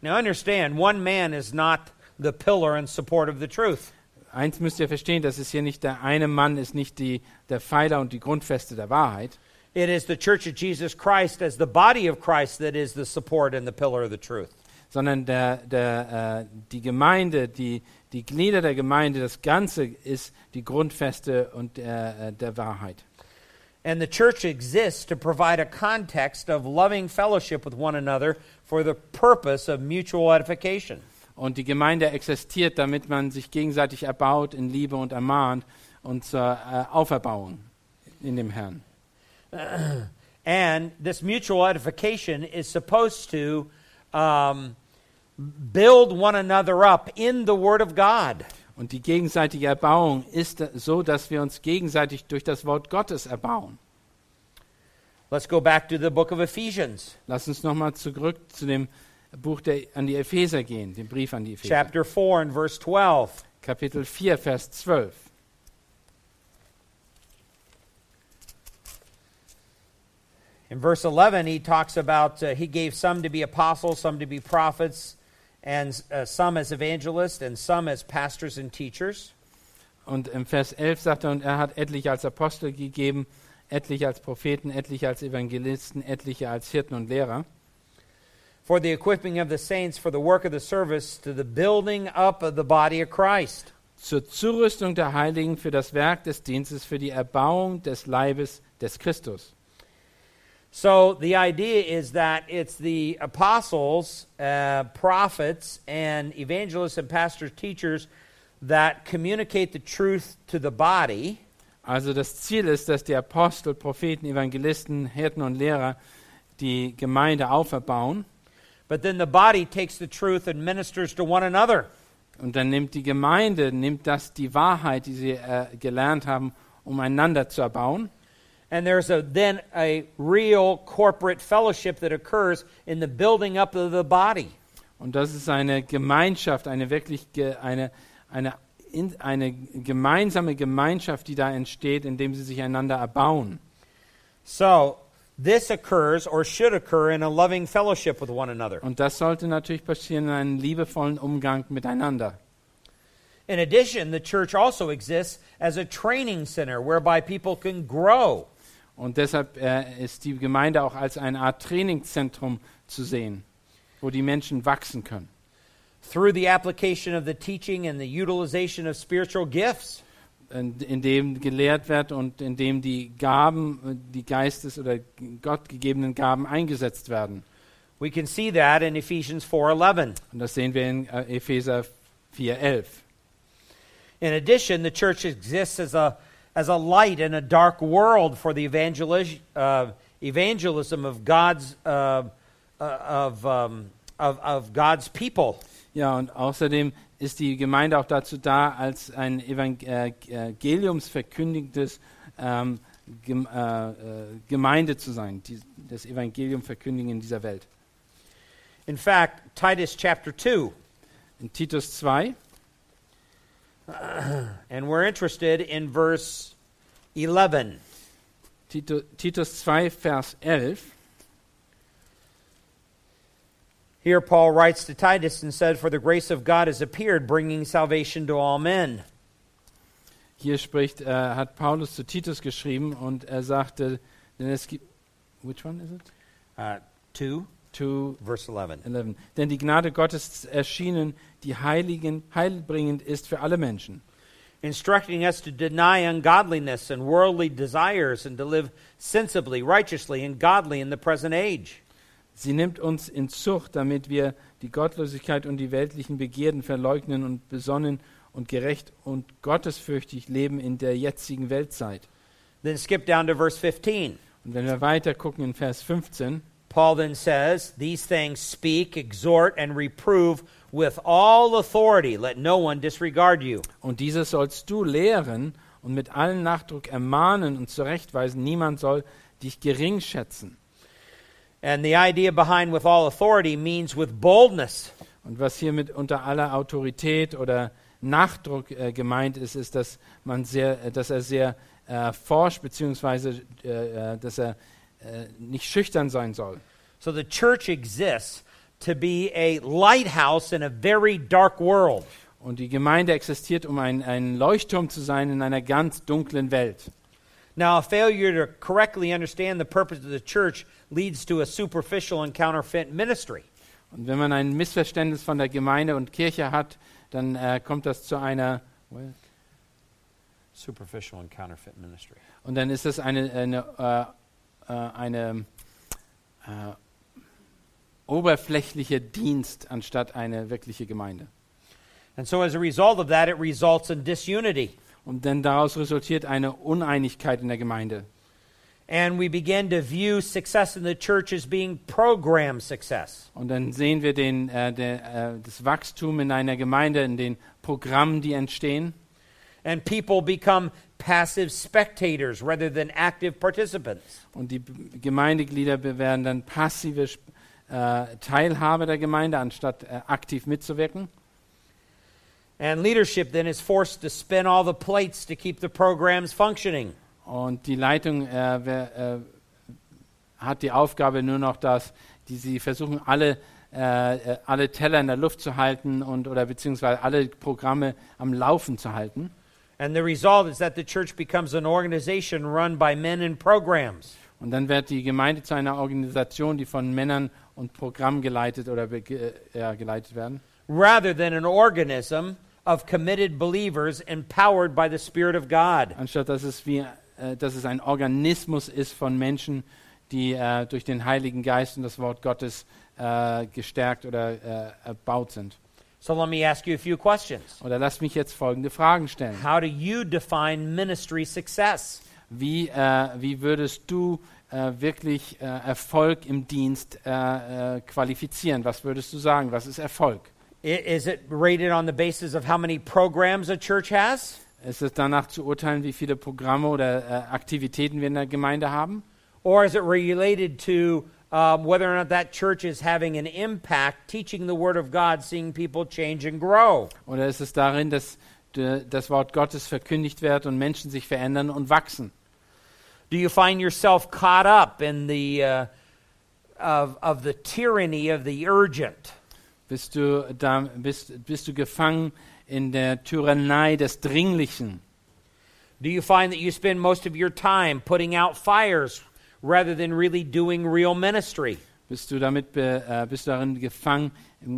Now understand, one man is not the pillar and support of the truth.
Eins müsst ihr verstehen, das ist hier nicht der eine Mann, ist nicht die, der Pfeiler und die Grundfeste der Wahrheit,
It is the church of Jesus Christ as the body of Christ that is the support and the pillar of the truth.
sondern der, der, äh, die Gemeinde, die, die Glieder der Gemeinde, das Ganze ist die Grundfeste und äh, der Wahrheit.
And the church exists to provide a context of loving fellowship with one another for the purpose of mutual edification.
Und die Gemeinde existiert, damit man sich gegenseitig erbaut in Liebe und ermahnt und zur äh, Auferbauung in dem Herrn.
And this mutual edification is supposed to um, build one another up in the Word of God.
Und die gegenseitige Erbauung ist so, dass wir uns gegenseitig durch das Wort Gottes erbauen.
Let's go back to the book of Ephesians,
Lass uns nochmal zurück zu dem Buch der, an die Epheser gehen, dem Brief an die Epheser.
chapter 4 and verse 12.
Kapitel 4, Vers 12.
In verse 11, he talks about uh, he gave some to be apostles, some to be prophets, and uh, some as evangelists, and some as pastors and teachers.
Und im Vers 11 sagt er, und er hat etliche als Apostel gegeben, etliche als Propheten, etliche als Evangelisten, etliche als Hirten und Lehrer,
For the equipping of the saints for the work of the service to the building up of the body of Christ.
zur Zurüstung der Heiligen für das Werk des Dienstes, für die Erbauung des Leibes des Christus.
So the idea is that it's the apostles, uh, prophets, and evangelists and pastors, teachers that communicate the truth to the body,
Also das Ziel ist, dass die Apostel, Propheten, Evangelisten, Hirten und Lehrer die Gemeinde auferbauen
but then the body takes the truth and ministers to one another.
und dann nimmt die Gemeinde, nimmt das die Wahrheit, die sie äh, gelernt haben, um einander zu erbauen.
And there's a, then a real corporate fellowship that occurs in the building up of the body.
Und das ist eine Gemeinschaft, eine wirklich ge, eine, eine, in, eine gemeinsame Gemeinschaft, die da entsteht, indem sie sich einander erbauen.
So this occurs or should occur in a loving fellowship with one another.
Und das sollte natürlich passieren in einem liebevollen Umgang miteinander.
In addition, the church also exists as a training center whereby people can grow.
Und deshalb äh, ist die Gemeinde auch als eine Art Trainingszentrum zu sehen, wo die Menschen wachsen können.
through the application of the teaching and the utilization of spiritual gifts.
in, in dem gelehrt wird und in dem die Gaben, die Geistes- oder Gott gegebenen Gaben eingesetzt werden.
We can see that in Ephesians 4:11.
Und das sehen wir in äh, Epheser 4,11.
In addition, the church exists as a as a light in a dark world for the evangelis- uh, evangelism of God's uh, uh, of, um, of of God's people.
Ja, und außerdem ist die Gemeinde auch dazu da, als ein evangeliumsverkündigtes ähm, Gem äh, äh, Gemeinde zu sein, die, das Evangelium verkündigen in dieser Welt.
In fact, Titus chapter 2,
In Titus 2,
and we're interested in verse 11.
Tito, Titus 2, Vers 11,
Here, Paul writes to Titus and said, For the grace of God has appeared, bringing salvation to all men.
hier spricht, äh, hat Paulus zu Titus geschrieben und er sagte, denn es gibt, which one is it?
Uh, 2,
To
verse 11.
11. Denn die Gnade Gottes erschienen, die heiligen, heilbringend ist für alle Menschen.
Instructing us to deny ungodliness and worldly desires and to live sensibly, righteously, and godly in the present age.
Sie nimmt uns in Zucht, damit wir die Gottlosigkeit und die weltlichen Begierden verleugnen und besonnen und gerecht und gottesfürchtig leben in der jetzigen Weltzeit.
Then skip down to verse 15.
Und wenn wir weiter gucken in Vers 15,
Paul then says, These things speak, exhort, and reprove with all authority. Let no one disregard you.
und dieses sollst du lehren und mit allen Nachdruck ermahnen und zurechtweisen, niemand soll dich gering schätzen.
And the idea behind with all authority means with boldness.
Und was hiermit unter aller Autorität oder Nachdruck äh, gemeint ist, ist, dass man sehr, äh, dass er sehr äh, forsch beziehungsweise äh, äh, dass er äh, nicht schüchtern sein soll.
So the church exists to be a lighthouse in a very dark world.
Und die Gemeinde existiert, um ein, ein Leuchtturm zu sein in einer ganz dunklen Welt.
Now, a failure to correctly understand the purpose of the church leads to a superficial and counterfeit ministry.
Und wenn man ein Missverständnis von der Gemeinde und Kirche hat, dann äh, kommt das zu einer
Superficial and counterfeit ministry.
und dann ist das eine, eine, äh, äh, eine äh, oberflächliche Dienst anstatt eine wirkliche Gemeinde.
And so, as a result of that, it results in disunity.
Und denn daraus resultiert eine Uneinigkeit in der Gemeinde.
And we begin to view success in the church as being program success.
Und dann sehen wir den, äh, der, äh, das Wachstum in einer Gemeinde, in den Programmen, die entstehen.
And people become passive spectators rather than active participants.
Und die Gemeindeglieder werden dann passive äh, Teilhaber der Gemeinde, anstatt äh, aktiv mitzuwirken.
And leadership then is forced to spin all the plates to keep the programs functioning.
Und die Leitung äh, wer, äh, hat die Aufgabe nur noch, dass die, sie versuchen, alle, äh, äh, alle Teller in der Luft zu halten und oder beziehungsweise alle Programme am Laufen zu halten.
And the result is that the church becomes an organization run by men and programs.
Und dann wird die Gemeinde zu einer Organisation, die von Männern und Programmen geleitet oder äh, ja, geleitet werden,
rather than an organism of committed believers empowered by the Spirit of God.
anstatt dass es wie äh, dass es ein Organismus ist von Menschen, die äh, durch den Heiligen Geist und das Wort Gottes äh, gestärkt oder äh, erbaut sind.
So let me ask you a few questions.
Oder lasst mich jetzt folgende Fragen stellen.
How do you define ministry success?
Wie, äh, wie würdest du äh, wirklich äh, Erfolg im Dienst äh, äh, qualifizieren? Was würdest du sagen? Was ist Erfolg?
Is it rated on the basis of how many programs a church has?
Ist es danach zu urteilen, wie viele Programme oder äh, Aktivitäten wir in der Gemeinde haben?
Or is it related to um, whether or not that church is having an impact teaching the Word of God, seeing people change and grow?
Oder ist es darin, dass das Wort Gottes verkündigt wird und Menschen sich verändern und wachsen?
Do you find yourself caught up in the, uh, of, of the tyranny of the urgent?
Bist du, da, bist, bist du gefangen in der Tyrannei des Dringlichen?
Do you find that you spend most of your time putting out fires rather than really doing real ministry?
Bist du damit äh, bist du darin gefangen,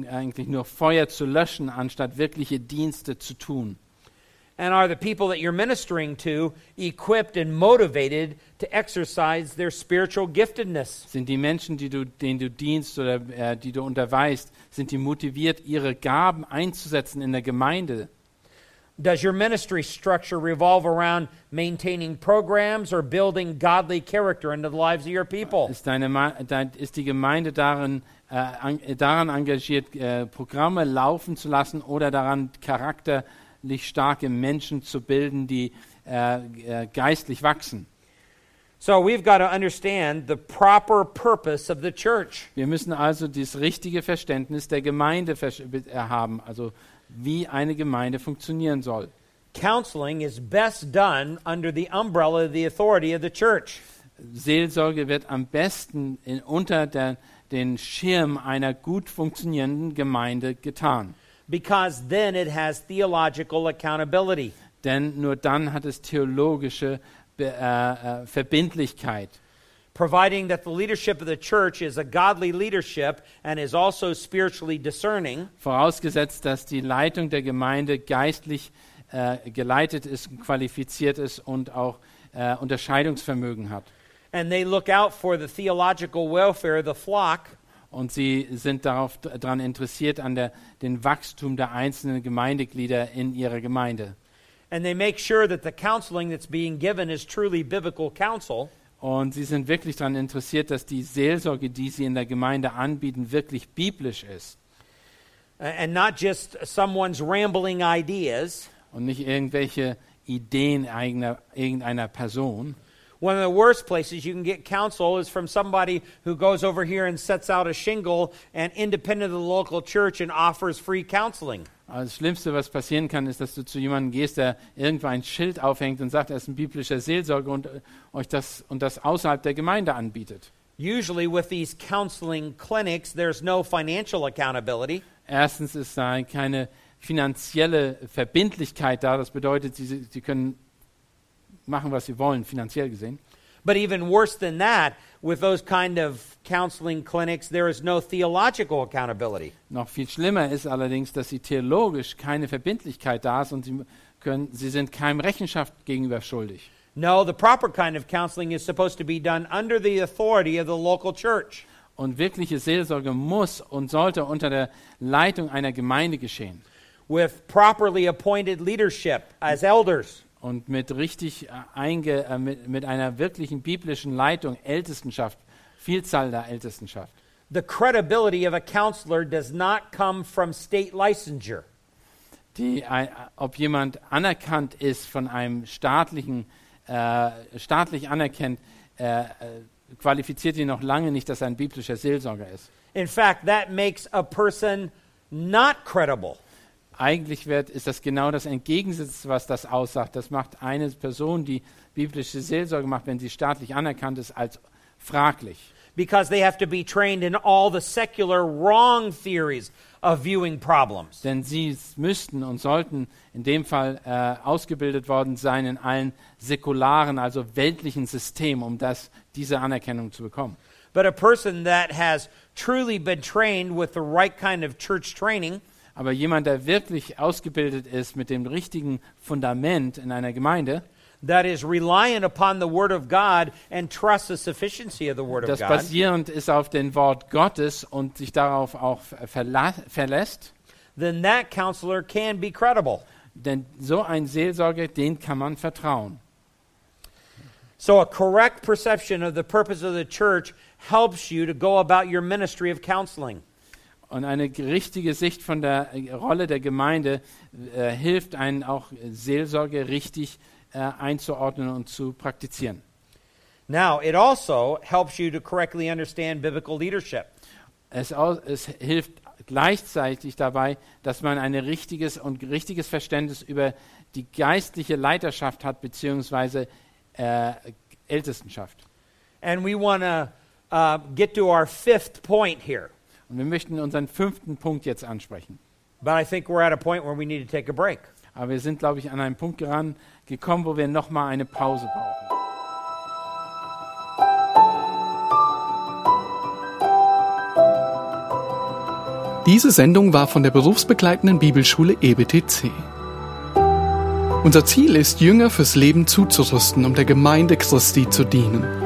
eigentlich nur Feuer zu löschen, anstatt wirkliche Dienste zu tun?
And are the people that you're ministering to equipped and motivated to exercise their spiritual giftedness?
Sind die Menschen, die du, denen du dienst oder äh, die du unterweist, sind die motiviert, ihre Gaben einzusetzen in der Gemeinde?
Does your ministry structure revolve around maintaining programs or building godly character into the lives of your people?
Ist, deine, ist die Gemeinde darin, äh, an, daran engagiert, äh, Programme laufen zu lassen oder daran, charakterlich starke Menschen zu bilden, die äh, äh, geistlich wachsen?
So we've got to understand the proper purpose of the church.
Wir müssen also das richtige Verständnis der Gemeinde äh, haben, also wie eine Gemeinde funktionieren soll.
Counseling is best done under the umbrella of the authority of the church.
Seelsorge wird am besten in, unter der, den Schirm einer gut funktionierenden Gemeinde getan.
because then it has theological accountability.
Denn nur dann hat es theologische Be äh, äh, Verbindlichkeit.
Providing that the leadership of the church is a godly leadership and is also spiritually discerning,
Vorausgesetzt, dass die Leitung der Gemeinde geistlich äh, geleitet ist, qualifiziert ist und auch äh, Unterscheidungsvermögen hat.
and they look out for the theological welfare of the flock,
Und sie sind darauf daran interessiert an der, den Wachstum der einzelnen Gemeindeglieder in ihrer Gemeinde.
and they make sure that the counseling that's being given is truly biblical counsel.
Und sie sind wirklich daran interessiert, dass die Seelsorge, die sie in der Gemeinde anbieten, wirklich biblisch ist
And not just someone's rambling ideas.
und nicht irgendwelche Ideen eigener, irgendeiner Person.
One of the worst places you can get counsel is from somebody who goes over here and sets out a shingle and independent of the local church and offers free counseling.
Also das Schlimmste, was passieren kann, ist, dass du zu jemandem gehst, der irgendwo ein Schild aufhängt und sagt, er ist ein biblischer Seelsorger und äh, euch das und das außerhalb der Gemeinde anbietet.
Usually, with these counseling clinics, there's no financial accountability.
Erstens ist da keine finanzielle Verbindlichkeit da. Das bedeutet, sie, sie können machen, was sie wollen, finanziell gesehen.
But even worse than that, with those kind of counseling clinics, there is no theological accountability.
Noch viel schlimmer ist allerdings, dass sie theologisch keine Verbindlichkeit da ist und sie, können, sie sind keinem Rechenschaft gegenüber schuldig.
No, the proper kind of counseling is supposed to be done under the authority of the local church.
Und wirkliche Seelsorge muss und sollte unter der Leitung einer Gemeinde geschehen
with properly appointed leadership as elders.
Und mit richtig äh, einge, äh, mit, mit einer wirklichen biblischen Leitung, Ältestenschaft, Vielzahl der Ältestenschaft.
The credibility of a counselor does not come from state licensure.
Die, äh, ob jemand anerkannt ist von einem staatlichen, äh, staatlich anerkennt, äh, äh, qualifiziert ihn noch lange nicht, dass er ein biblischer Seelsorger ist.
In fact, that makes a person not credible.
Eigentlich wird, ist das genau das Entgegensätze, was das aussagt. Das macht eine Person, die biblische Seelsorge macht, wenn sie staatlich anerkannt ist, als fraglich.
Because they have to be trained in all the secular wrong theories of viewing problems.
Denn sie müssten und sollten in dem Fall äh, ausgebildet worden sein in allen säkularen, also weltlichen Systemen, um das, diese Anerkennung zu bekommen.
But a person that has truly been trained with the right kind of church training
Aber jemand, der wirklich ausgebildet ist mit dem richtigen Fundament in einer Gemeinde,
that is reliant upon the Word of God and trusts the sufficiency of the Word of
das
God,
basierend ist auf dem Wort Gottes und sich darauf auch verlässt,
then that counselor can be credible.
denn so ein Seelsorger, den kann man vertrauen.
So, a correct perception of the purpose of the church helps you to go about your ministry of counseling.
Und eine richtige Sicht von der Rolle der Gemeinde äh, hilft einen auch Seelsorge richtig äh, einzuordnen und zu praktizieren.
Now, it also helps you to correctly understand biblical leadership.
Es, es hilft gleichzeitig dabei, dass man ein richtiges und richtiges Verständnis über die geistliche Leiterschaft hat, beziehungsweise äh, Ältestenschaft.
And we want to uh, get to our fifth point here.
Und wir möchten unseren fünften Punkt jetzt ansprechen.
But I think we're at a point where we need to take a break.
Aber wir sind, glaube ich, an einen Punkt geran, gekommen, wo wir nochmal eine Pause brauchen.
Diese Sendung war von der berufsbegleitenden Bibelschule EBTC. Unser Ziel ist, Jünger fürs Leben zuzurüsten, um der Gemeinde Christi zu dienen.